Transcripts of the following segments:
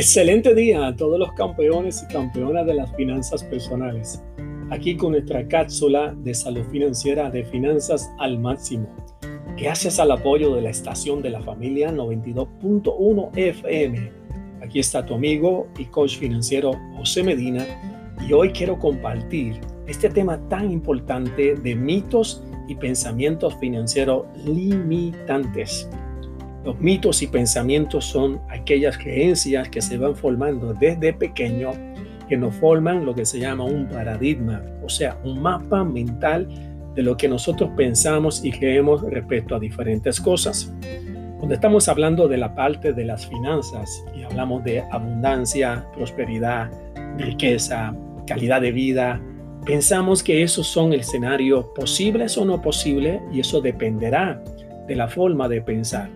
Excelente día a todos los campeones y campeonas de las finanzas personales. Aquí con nuestra cápsula de salud financiera de finanzas al máximo. Gracias al apoyo de la estación de la familia 92.1 FM. Aquí está tu amigo y coach financiero José Medina y hoy quiero compartir este tema tan importante de mitos y pensamientos financieros limitantes. Los mitos y pensamientos son aquellas creencias que se van formando desde pequeño que nos forman lo que se llama un paradigma, o sea, un mapa mental de lo que nosotros pensamos y creemos respecto a diferentes cosas. Cuando estamos hablando de la parte de las finanzas y hablamos de abundancia, prosperidad, riqueza, calidad de vida, pensamos que esos son escenarios posibles o no posibles y eso dependerá de la forma de pensar.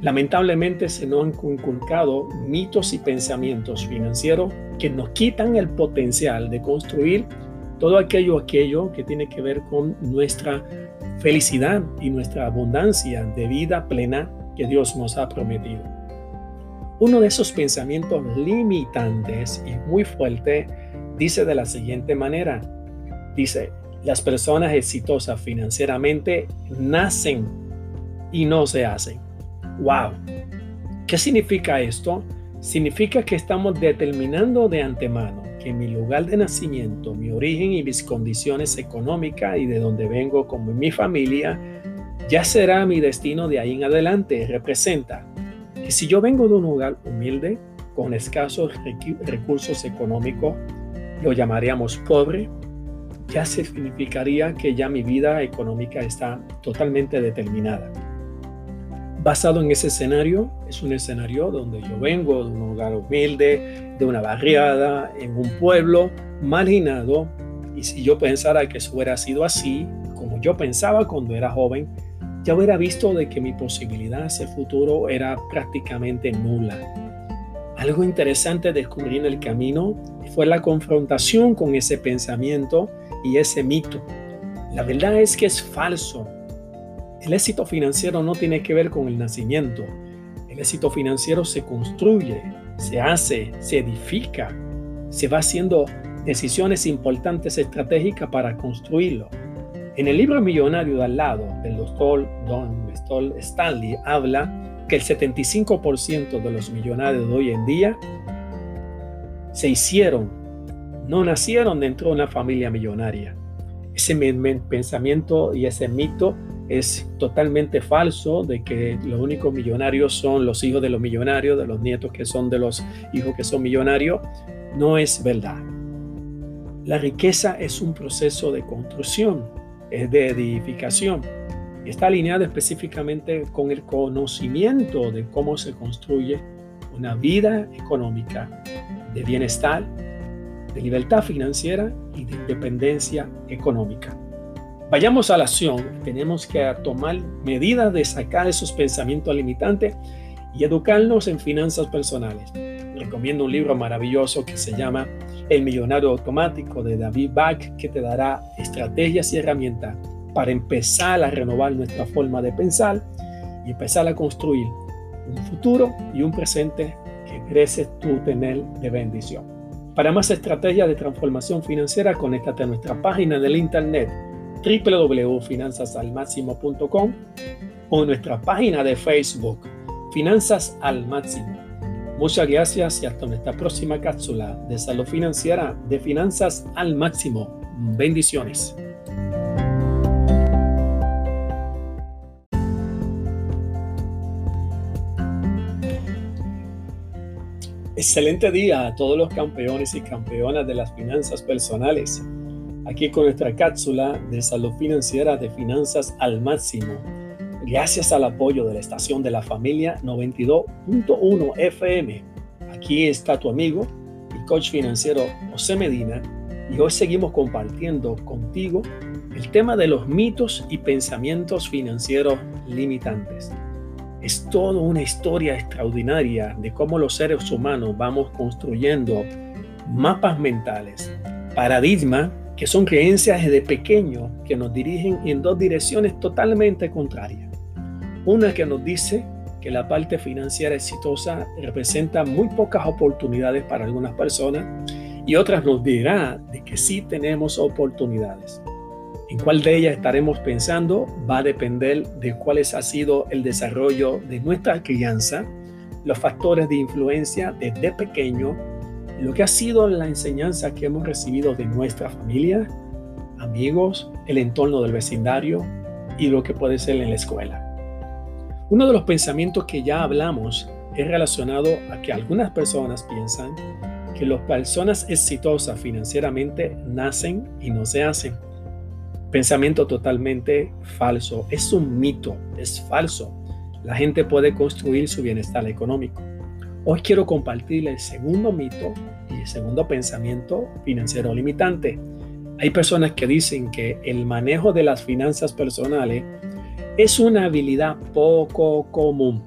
Lamentablemente se nos han inculcado mitos y pensamientos financieros que nos quitan el potencial de construir todo aquello, aquello que tiene que ver con nuestra felicidad y nuestra abundancia de vida plena que Dios nos ha prometido. Uno de esos pensamientos limitantes y muy fuerte dice de la siguiente manera, dice, las personas exitosas financieramente nacen y no se hacen. ¡Wow! ¿Qué significa esto? Significa que estamos determinando de antemano que mi lugar de nacimiento, mi origen y mis condiciones económicas y de donde vengo como mi familia, ya será mi destino de ahí en adelante. Representa que si yo vengo de un lugar humilde, con escasos recursos económicos, lo llamaríamos pobre, ya significaría que ya mi vida económica está totalmente determinada basado en ese escenario, es un escenario donde yo vengo de un lugar humilde, de una barriada, en un pueblo marginado, y si yo pensara que eso hubiera sido así, como yo pensaba cuando era joven, ya hubiera visto de que mi posibilidad hacia el futuro era prácticamente nula. Algo interesante descubrí en el camino fue la confrontación con ese pensamiento y ese mito. La verdad es que es falso el éxito financiero no tiene que ver con el nacimiento. El éxito financiero se construye, se hace, se edifica, se va haciendo decisiones importantes estratégicas para construirlo. En el libro Millonario de al lado del doctor Don Stanley habla que el 75% de los millonarios de hoy en día se hicieron, no nacieron dentro de una familia millonaria. Ese pensamiento y ese mito es totalmente falso de que los únicos millonarios son los hijos de los millonarios, de los nietos que son de los hijos que son millonarios. No es verdad. La riqueza es un proceso de construcción, es de edificación. Está alineada específicamente con el conocimiento de cómo se construye una vida económica de bienestar, de libertad financiera y de independencia económica. Vayamos a la acción. Tenemos que tomar medidas de sacar esos pensamientos limitantes y educarnos en finanzas personales. Recomiendo un libro maravilloso que se llama El Millonario Automático de David Bach, que te dará estrategias y herramientas para empezar a renovar nuestra forma de pensar y empezar a construir un futuro y un presente que mereces tú tener de bendición. Para más estrategias de transformación financiera, conéctate a nuestra página del internet www.finanzasalmáximo.com o nuestra página de Facebook, Finanzas al Máximo. Muchas gracias y hasta nuestra próxima cápsula de salud financiera de Finanzas al Máximo. Bendiciones. Excelente día a todos los campeones y campeonas de las finanzas personales aquí con nuestra cápsula de salud financiera de finanzas al máximo. Gracias al apoyo de la estación de la familia 92.1 FM. Aquí está tu amigo y coach financiero José Medina y hoy seguimos compartiendo contigo el tema de los mitos y pensamientos financieros limitantes. Es toda una historia extraordinaria de cómo los seres humanos vamos construyendo mapas mentales, paradigmas que son creencias de pequeño que nos dirigen en dos direcciones totalmente contrarias. Una que nos dice que la parte financiera exitosa representa muy pocas oportunidades para algunas personas y otras nos dirá de que sí tenemos oportunidades. En cuál de ellas estaremos pensando va a depender de cuál ha sido el desarrollo de nuestra crianza, los factores de influencia desde pequeño, lo que ha sido la enseñanza que hemos recibido de nuestra familia, amigos, el entorno del vecindario y lo que puede ser en la escuela. Uno de los pensamientos que ya hablamos es relacionado a que algunas personas piensan que las personas exitosas financieramente nacen y no se hacen. Pensamiento totalmente falso, es un mito, es falso. La gente puede construir su bienestar económico. Hoy quiero compartir el segundo mito y el segundo pensamiento financiero limitante. Hay personas que dicen que el manejo de las finanzas personales es una habilidad poco común.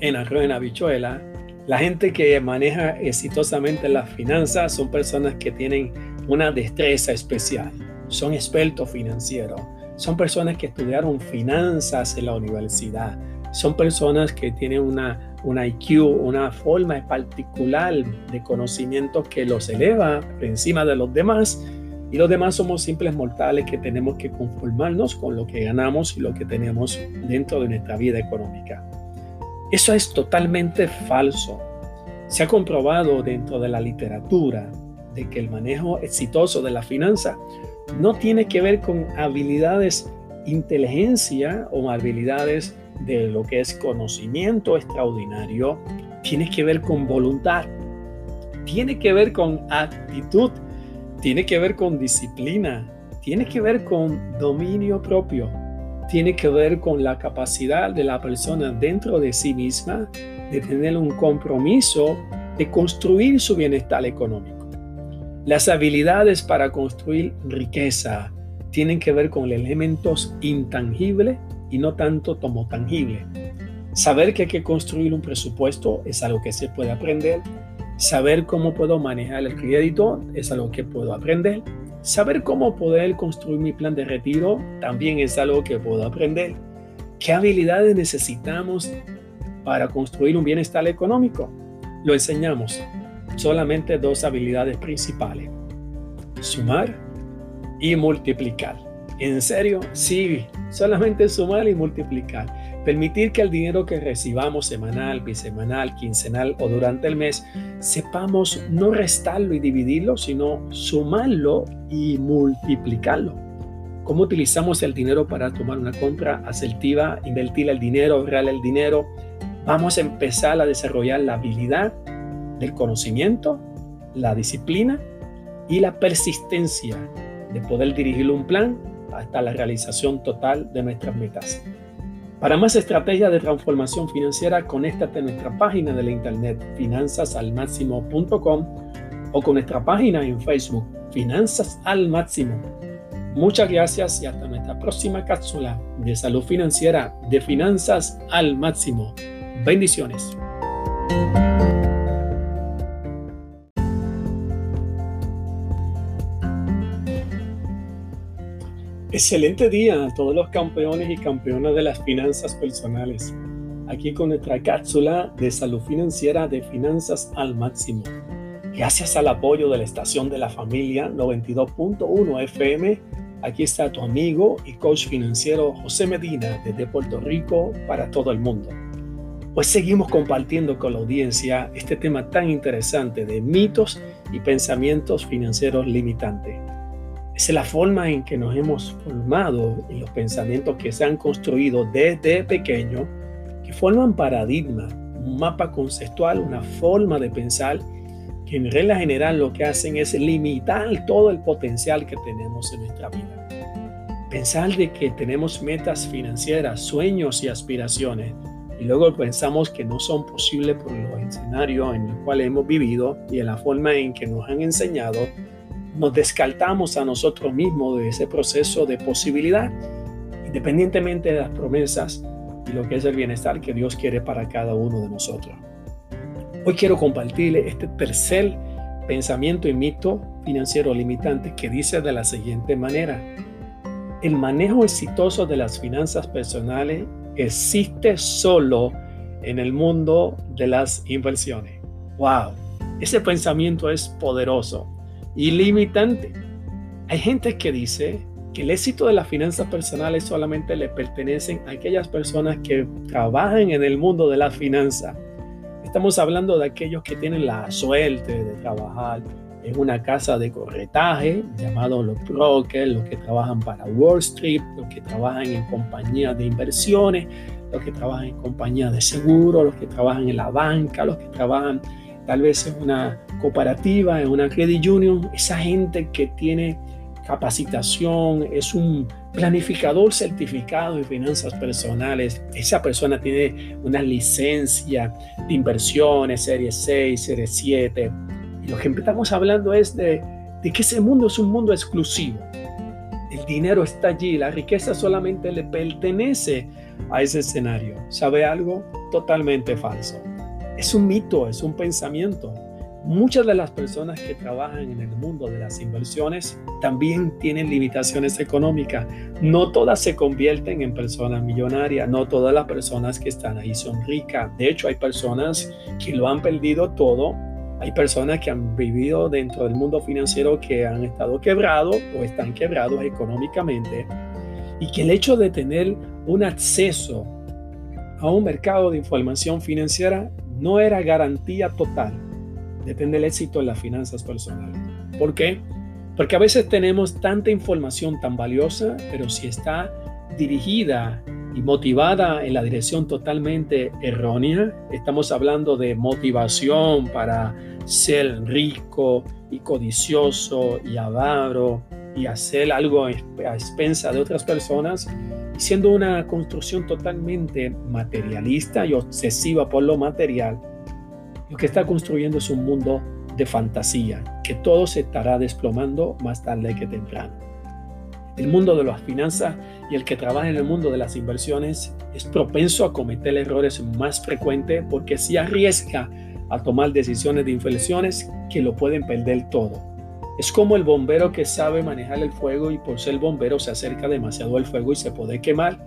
En arroz en habichuela, la gente que maneja exitosamente las finanzas son personas que tienen una destreza especial, son expertos financieros, son personas que estudiaron finanzas en la universidad, son personas que tienen una, una IQ, una forma particular de conocimiento que los eleva por encima de los demás y los demás somos simples mortales que tenemos que conformarnos con lo que ganamos y lo que tenemos dentro de nuestra vida económica. Eso es totalmente falso. Se ha comprobado dentro de la literatura de que el manejo exitoso de la finanza no tiene que ver con habilidades inteligencia o habilidades de lo que es conocimiento extraordinario, tiene que ver con voluntad, tiene que ver con actitud tiene que ver con disciplina, tiene que ver con dominio propio, tiene que ver con la capacidad de la persona dentro de sí misma de tener un compromiso de construir su bienestar económico. Las habilidades para construir riqueza tienen que ver con elementos intangibles y no tanto como tangibles. Saber que hay que construir un presupuesto es algo que se puede aprender, Saber cómo puedo manejar el crédito es algo que puedo aprender. Saber cómo poder construir mi plan de retiro también es algo que puedo aprender. ¿Qué habilidades necesitamos para construir un bienestar económico? Lo enseñamos. Solamente dos habilidades principales. Sumar y multiplicar. ¿En serio? Sí, solamente sumar y multiplicar. Permitir que el dinero que recibamos semanal, bisemanal, quincenal o durante el mes, sepamos no restarlo y dividirlo, sino sumarlo y multiplicarlo. ¿Cómo utilizamos el dinero para tomar una compra asertiva, invertir el dinero, ahorrar el dinero? Vamos a empezar a desarrollar la habilidad del conocimiento, la disciplina y la persistencia de poder dirigir un plan hasta la realización total de nuestras metas. Para más estrategias de transformación financiera, conéctate a nuestra página de la internet finanzasalmáximo.com o con nuestra página en Facebook Finanzas al Máximo. Muchas gracias y hasta nuestra próxima cápsula de salud financiera de Finanzas al Máximo. Bendiciones. Excelente día a todos los campeones y campeonas de las finanzas personales. Aquí con nuestra cápsula de salud financiera de finanzas al máximo. Gracias al apoyo de la estación de la familia 92.1 FM, aquí está tu amigo y coach financiero José Medina desde Puerto Rico para todo el mundo. Pues seguimos compartiendo con la audiencia este tema tan interesante de mitos y pensamientos financieros limitantes. Es la forma en que nos hemos formado y los pensamientos que se han construido desde pequeño, que forman paradigma, un mapa conceptual, una forma de pensar que en regla general lo que hacen es limitar todo el potencial que tenemos en nuestra vida. Pensar de que tenemos metas financieras, sueños y aspiraciones, y luego pensamos que no son posibles por los escenarios en los cuales hemos vivido y en la forma en que nos han enseñado nos descartamos a nosotros mismos de ese proceso de posibilidad, independientemente de las promesas y lo que es el bienestar que Dios quiere para cada uno de nosotros. Hoy quiero compartirle este tercer pensamiento y mito financiero limitante que dice de la siguiente manera. El manejo exitoso de las finanzas personales existe solo en el mundo de las inversiones. ¡Wow! Ese pensamiento es poderoso y limitante. Hay gente que dice que el éxito de las finanzas personales solamente le pertenecen a aquellas personas que trabajan en el mundo de las finanzas. Estamos hablando de aquellos que tienen la suerte de trabajar en una casa de corretaje llamado los brokers, los que trabajan para Wall Street, los que trabajan en compañías de inversiones, los que trabajan en compañías de seguro, los que trabajan en la banca, los que trabajan tal vez en una cooperativa, en una credit union, esa gente que tiene capacitación, es un planificador certificado en finanzas personales. Esa persona tiene una licencia de inversiones, serie 6, serie 7. Y lo que empezamos hablando es de, de que ese mundo es un mundo exclusivo. El dinero está allí, la riqueza solamente le pertenece a ese escenario. ¿Sabe algo? Totalmente falso. Es un mito, es un pensamiento. Muchas de las personas que trabajan en el mundo de las inversiones también tienen limitaciones económicas. No todas se convierten en personas millonarias, no todas las personas que están ahí son ricas. De hecho, hay personas que lo han perdido todo. Hay personas que han vivido dentro del mundo financiero que han estado quebrados o están quebrados económicamente y que el hecho de tener un acceso a un mercado de información financiera no era garantía total depende del éxito en las finanzas personales. ¿Por qué? Porque a veces tenemos tanta información tan valiosa, pero si está dirigida y motivada en la dirección totalmente errónea, estamos hablando de motivación para ser rico y codicioso y avaro y hacer algo a expensa de otras personas, siendo una construcción totalmente materialista y obsesiva por lo material, lo que está construyendo es un mundo de fantasía, que todo se estará desplomando más tarde que temprano. El mundo de las finanzas y el que trabaja en el mundo de las inversiones es propenso a cometer errores más frecuentes porque se arriesga a tomar decisiones de inversiones que lo pueden perder todo. Es como el bombero que sabe manejar el fuego y por ser bombero se acerca demasiado al fuego y se puede quemar.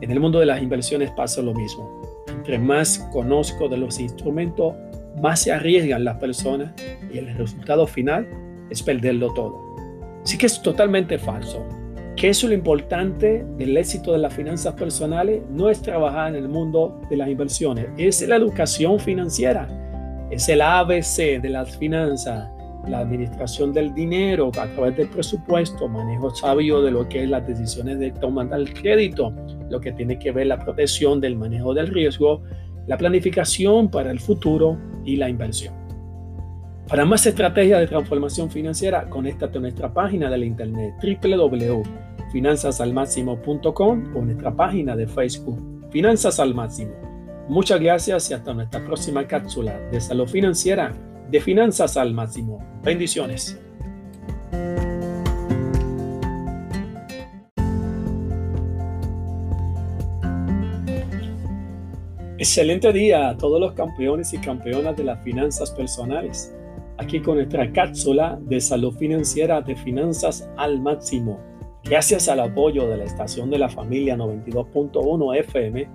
En el mundo de las inversiones pasa lo mismo. Entre más conozco de los instrumentos, más se arriesgan las personas y el resultado final es perderlo todo. Así que es totalmente falso. Que eso es lo importante del éxito de las finanzas personales no es trabajar en el mundo de las inversiones, es la educación financiera, es el ABC de las finanzas, la administración del dinero a través del presupuesto, manejo sabio de lo que es las decisiones de tomar el crédito, lo que tiene que ver la protección del manejo del riesgo, la planificación para el futuro y la inversión. Para más estrategias de transformación financiera, conéctate a nuestra página de internet www.finanzasalmáximo.com o nuestra página de Facebook Finanzas al. Muchas gracias y hasta nuestra próxima cápsula de salud financiera de Finanzas al Máximo. Bendiciones. Excelente día a todos los campeones y campeonas de las finanzas personales. Aquí con nuestra cápsula de salud financiera de finanzas al máximo. Gracias al apoyo de la estación de la familia 92.1 FM,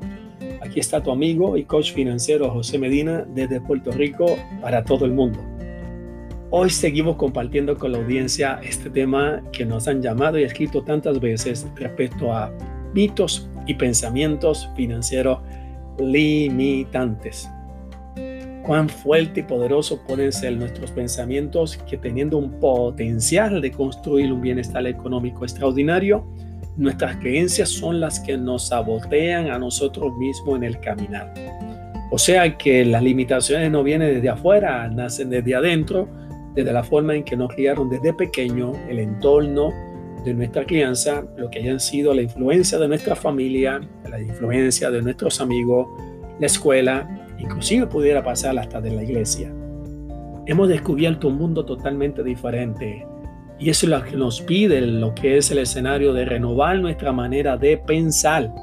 aquí está tu amigo y coach financiero José Medina desde Puerto Rico para todo el mundo. Hoy seguimos compartiendo con la audiencia este tema que nos han llamado y escrito tantas veces respecto a mitos y pensamientos financieros limitantes. Cuán fuerte y poderoso pueden ser nuestros pensamientos que teniendo un potencial de construir un bienestar económico extraordinario, nuestras creencias son las que nos sabotean a nosotros mismos en el caminar. O sea que las limitaciones no vienen desde afuera, nacen desde adentro, desde la forma en que nos criaron desde pequeño, el entorno, de nuestra crianza, lo que hayan sido la influencia de nuestra familia, la influencia de nuestros amigos, la escuela, inclusive pudiera pasar hasta de la iglesia. Hemos descubierto un mundo totalmente diferente y eso es lo que nos pide lo que es el escenario de renovar nuestra manera de pensar.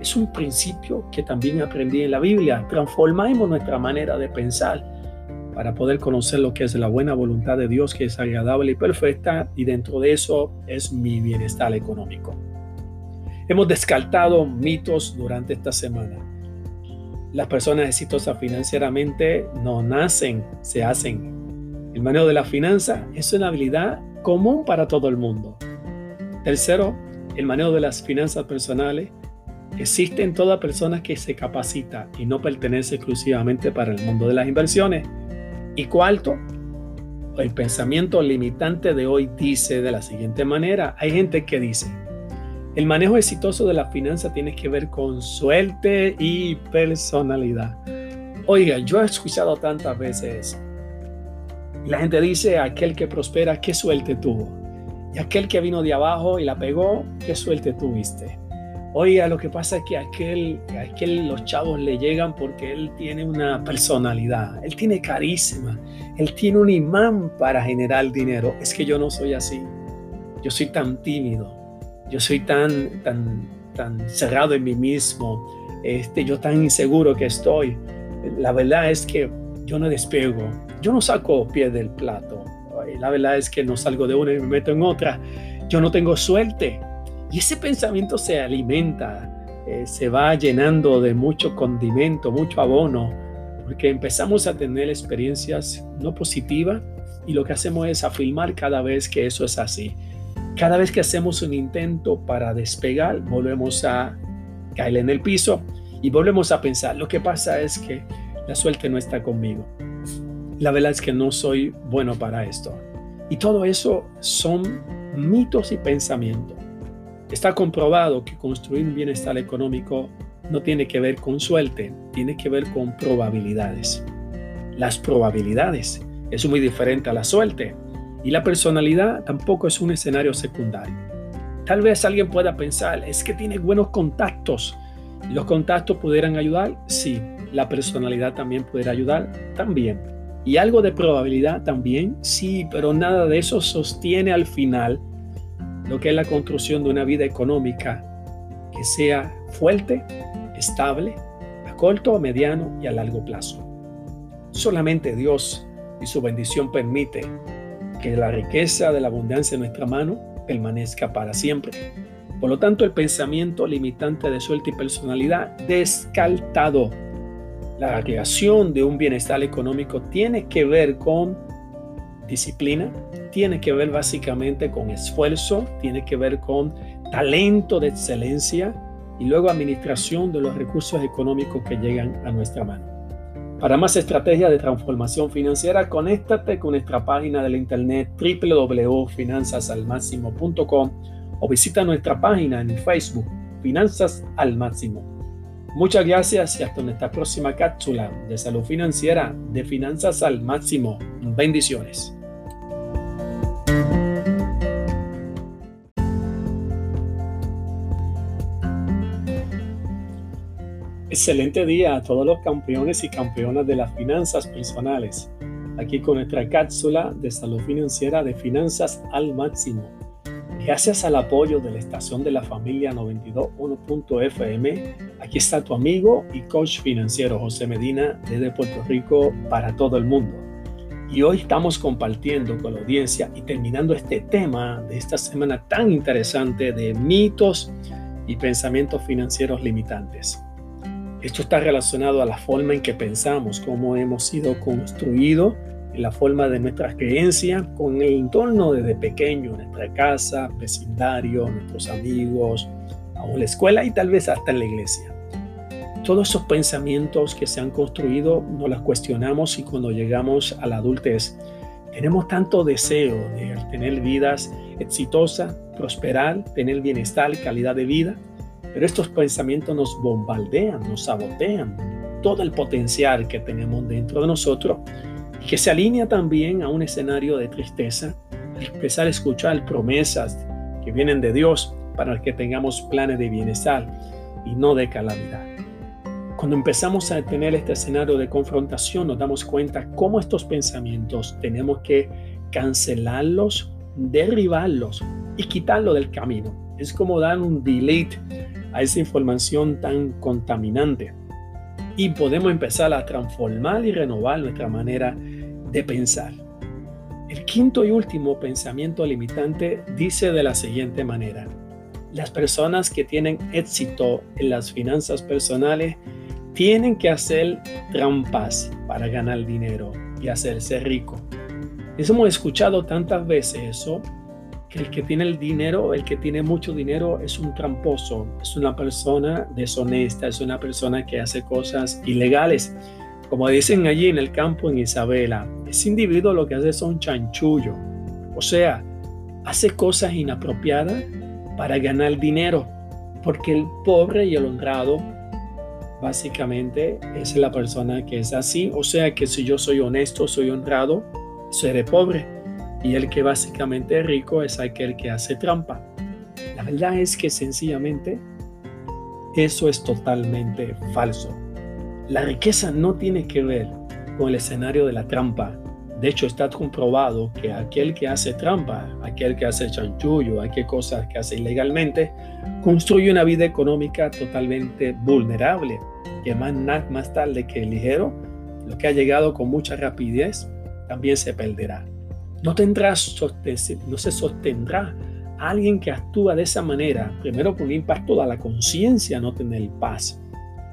Es un principio que también aprendí en la Biblia. Transformamos nuestra manera de pensar para poder conocer lo que es la buena voluntad de Dios, que es agradable y perfecta, y dentro de eso es mi bienestar económico. Hemos descartado mitos durante esta semana. Las personas exitosas financieramente no nacen, se hacen. El manejo de la finanza es una habilidad común para todo el mundo. Tercero, el manejo de las finanzas personales existe en toda persona que se capacita y no pertenece exclusivamente para el mundo de las inversiones. Y cuarto, el pensamiento limitante de hoy dice de la siguiente manera, hay gente que dice, el manejo exitoso de la finanza tiene que ver con suerte y personalidad. Oiga, yo he escuchado tantas veces La gente dice, aquel que prospera, qué suerte tuvo. Y aquel que vino de abajo y la pegó, qué suerte tuviste. Oiga, lo que pasa es que aquel, aquel los chavos le llegan porque él tiene una personalidad, él tiene carisma, él tiene un imán para generar dinero. Es que yo no soy así. Yo soy tan tímido yo soy tan, tan, tan cerrado en mí mismo, este, yo tan inseguro que estoy. La verdad es que yo no despego, yo no saco pie del plato. La verdad es que no salgo de una y me meto en otra. Yo no tengo suerte. Y ese pensamiento se alimenta, eh, se va llenando de mucho condimento, mucho abono, porque empezamos a tener experiencias no positivas y lo que hacemos es afirmar cada vez que eso es así. Cada vez que hacemos un intento para despegar, volvemos a caer en el piso y volvemos a pensar, lo que pasa es que la suerte no está conmigo. La verdad es que no soy bueno para esto. Y todo eso son mitos y pensamientos. Está comprobado que construir un bienestar económico no tiene que ver con suerte, tiene que ver con probabilidades. Las probabilidades es muy diferente a la suerte. Y la personalidad tampoco es un escenario secundario. Tal vez alguien pueda pensar, es que tiene buenos contactos. ¿Los contactos pudieran ayudar? Sí. ¿La personalidad también pudiera ayudar? También. ¿Y algo de probabilidad también? Sí, pero nada de eso sostiene al final lo que es la construcción de una vida económica que sea fuerte, estable, a corto, a mediano y a largo plazo. Solamente Dios y su bendición permite que la riqueza de la abundancia en nuestra mano permanezca para siempre. Por lo tanto, el pensamiento limitante de suerte y personalidad descartado. La creación de un bienestar económico tiene que ver con disciplina, tiene que ver básicamente con esfuerzo, tiene que ver con talento de excelencia y luego administración de los recursos económicos que llegan a nuestra mano. Para más estrategias de transformación financiera, conéctate con nuestra página de la internet www.finanzasalmáximo.com o visita nuestra página en Facebook, Finanzas al Máximo. Muchas gracias y hasta nuestra próxima cápsula de salud financiera de Finanzas al Máximo. Bendiciones. Excelente día a todos los campeones y campeonas de las finanzas personales. Aquí con nuestra cápsula de salud financiera de finanzas al máximo. Gracias al apoyo de la estación de la familia 92.1.fm, aquí está tu amigo y coach financiero José Medina desde Puerto Rico para todo el mundo. Y hoy estamos compartiendo con la audiencia y terminando este tema de esta semana tan interesante de mitos y pensamientos financieros limitantes. Esto está relacionado a la forma en que pensamos, cómo hemos sido construidos, la forma de nuestras creencias, con el entorno desde pequeño, nuestra casa, vecindario, nuestros amigos, aún la escuela y tal vez hasta en la iglesia. Todos esos pensamientos que se han construido no los cuestionamos y cuando llegamos a la adultez tenemos tanto deseo de tener vidas exitosas, prosperar, tener bienestar, calidad de vida, pero estos pensamientos nos bombardean, nos sabotean todo el potencial que tenemos dentro de nosotros que se alinea también a un escenario de tristeza al empezar a escuchar promesas que vienen de Dios para que tengamos planes de bienestar y no de calamidad. Cuando empezamos a tener este escenario de confrontación, nos damos cuenta cómo estos pensamientos tenemos que cancelarlos, derribarlos y quitarlos del camino. Es como dar un delete a esa información tan contaminante. Y podemos empezar a transformar y renovar nuestra manera de pensar. El quinto y último pensamiento limitante dice de la siguiente manera, las personas que tienen éxito en las finanzas personales tienen que hacer trampas para ganar dinero y hacerse rico. Hemos escuchado tantas veces eso, el que tiene el dinero, el que tiene mucho dinero es un tramposo, es una persona deshonesta, es una persona que hace cosas ilegales. Como dicen allí en el campo en Isabela, ese individuo lo que hace son chanchullo, o sea, hace cosas inapropiadas para ganar dinero, porque el pobre y el honrado básicamente es la persona que es así, o sea que si yo soy honesto, soy honrado, seré pobre, y el que básicamente es rico es aquel que hace trampa. La verdad es que sencillamente eso es totalmente falso. La riqueza no tiene que ver con el escenario de la trampa, de hecho, está comprobado que aquel que hace trampa, aquel que hace chanchullo, aquel cosas que hace ilegalmente, construye una vida económica totalmente vulnerable, que más, más tarde que ligero, lo que ha llegado con mucha rapidez, también se perderá. No, no se sostendrá alguien que actúa de esa manera, primero con impacto a la conciencia, no tener paz.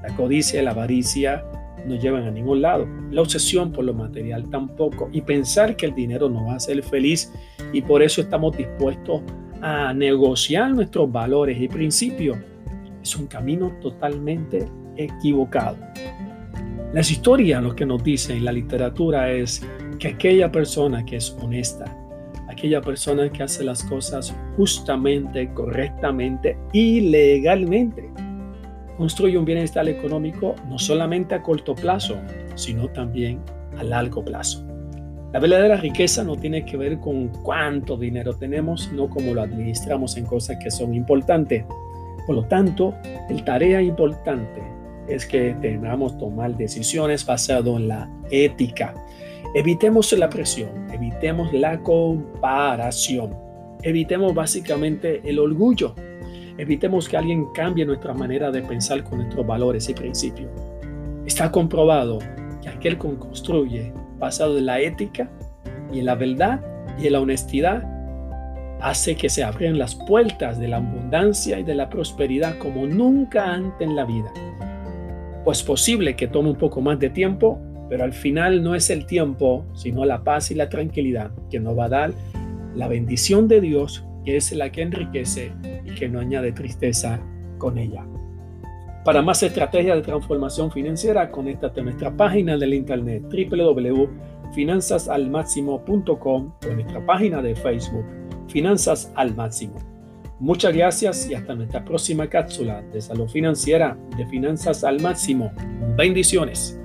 La codicia y la avaricia no llevan a ningún lado. La obsesión por lo material tampoco. Y pensar que el dinero nos va a hacer feliz y por eso estamos dispuestos a negociar nuestros valores y principios. Es un camino totalmente equivocado. Las historias lo que nos dicen la literatura es que aquella persona que es honesta, aquella persona que hace las cosas justamente, correctamente y legalmente, construye un bienestar económico no solamente a corto plazo, sino también a largo plazo. La verdadera riqueza no tiene que ver con cuánto dinero tenemos, sino cómo lo administramos en cosas que son importantes. Por lo tanto, el tarea importante es que tengamos tomar decisiones basado en la ética. Evitemos la presión, evitemos la comparación, evitemos básicamente el orgullo Evitemos que alguien cambie nuestra manera de pensar con nuestros valores y principios. Está comprobado que aquel que construye basado en la ética y en la verdad y en la honestidad hace que se abran las puertas de la abundancia y de la prosperidad como nunca antes en la vida. Pues posible que tome un poco más de tiempo, pero al final no es el tiempo, sino la paz y la tranquilidad que nos va a dar la bendición de Dios, que es la que enriquece que no añade tristeza con ella. Para más estrategias de transformación financiera, conéctate a nuestra página del internet www.finanzasalmáximo.com o nuestra página de Facebook Finanzas al Máximo. Muchas gracias y hasta nuestra próxima cápsula de salud financiera de Finanzas al Máximo. Bendiciones.